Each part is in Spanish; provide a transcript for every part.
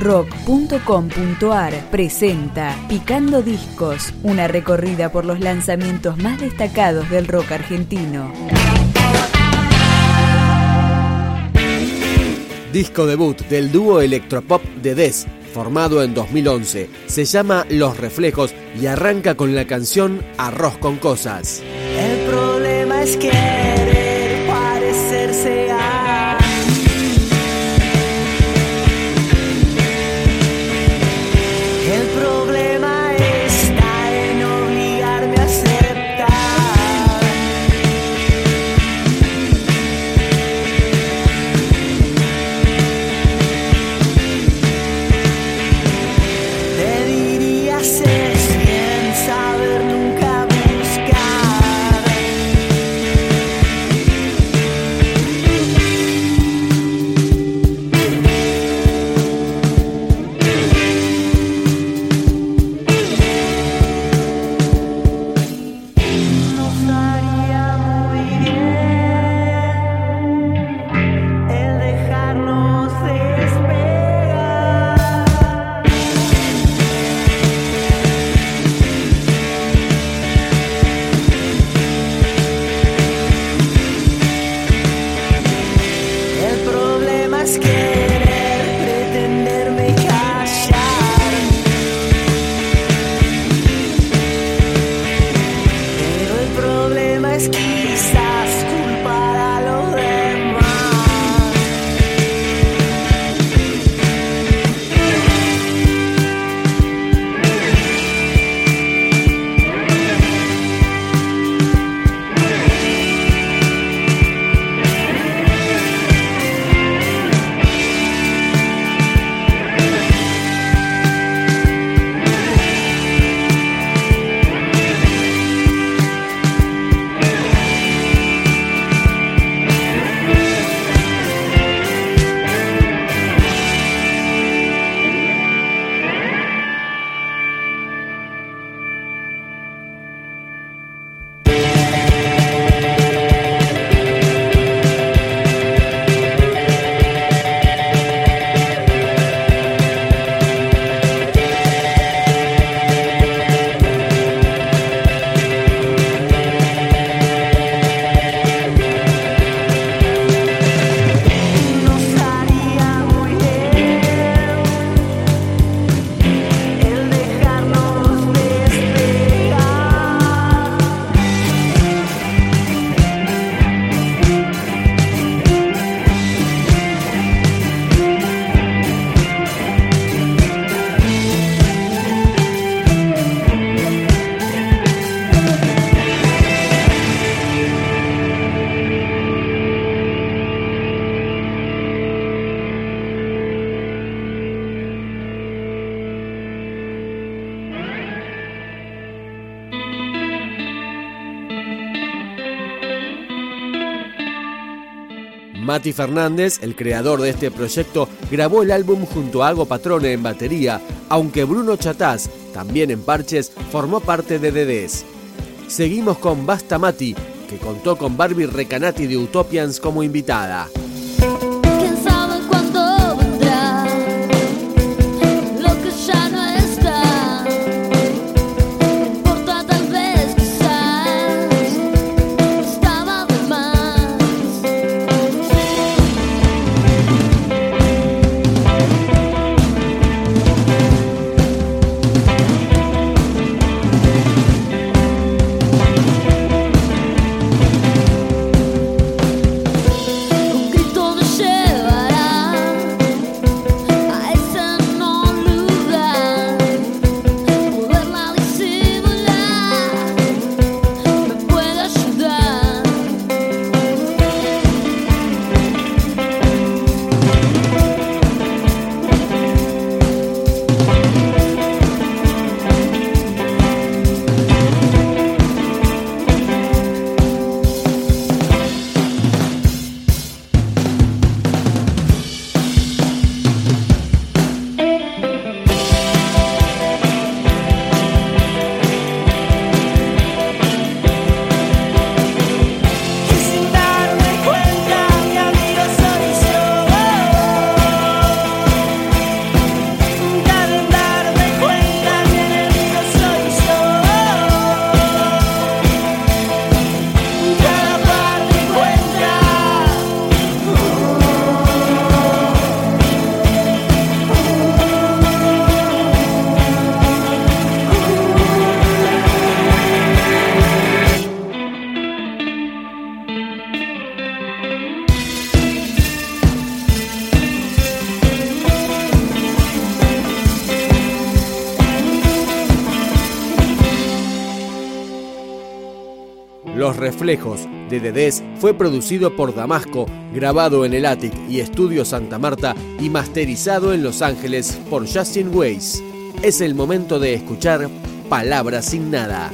rock.com.ar presenta Picando Discos, una recorrida por los lanzamientos más destacados del rock argentino. Disco debut del dúo electropop de Des, formado en 2011. Se llama Los Reflejos y arranca con la canción Arroz con Cosas. El problema es querer Mati Fernández, el creador de este proyecto, grabó el álbum junto a Ago Patrone en batería, aunque Bruno Chatás, también en parches, formó parte de Dedés. Seguimos con Basta Mati, que contó con Barbie Recanati de Utopians como invitada. reflejos de Dedés fue producido por Damasco, grabado en el Attic y Estudio Santa Marta y masterizado en Los Ángeles por Justin Weiss. Es el momento de escuchar Palabras sin nada.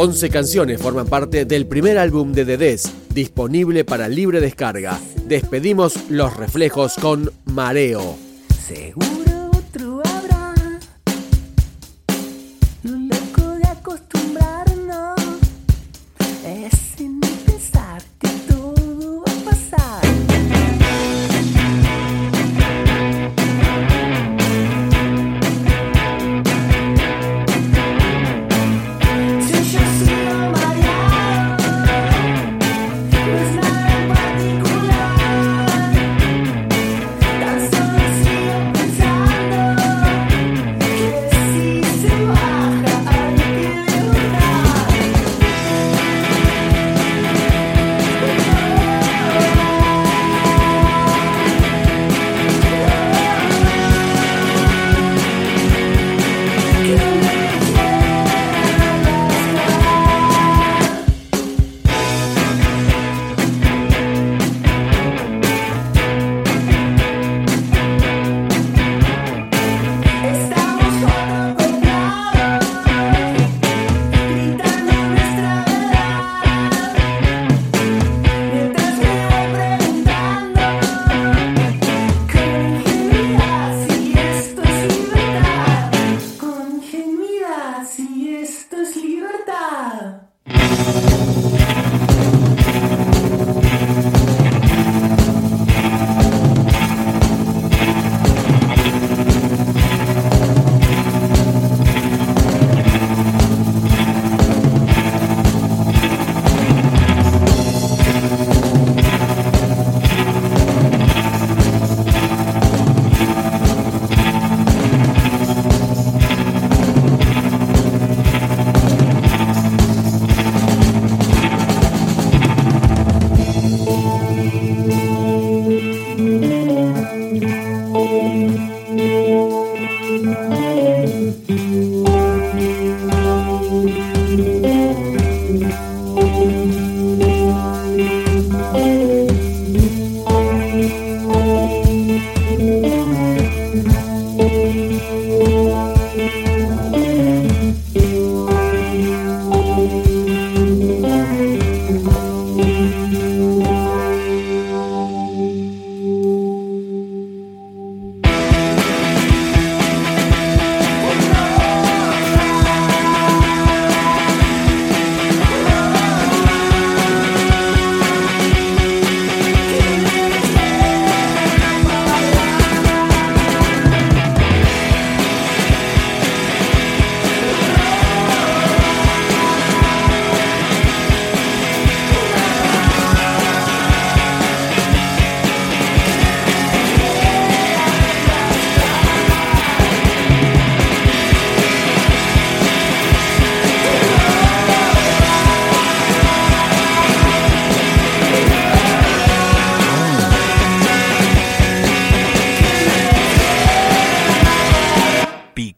11 canciones forman parte del primer álbum de Dedés, disponible para libre descarga. Despedimos los reflejos con Mareo. Seguro.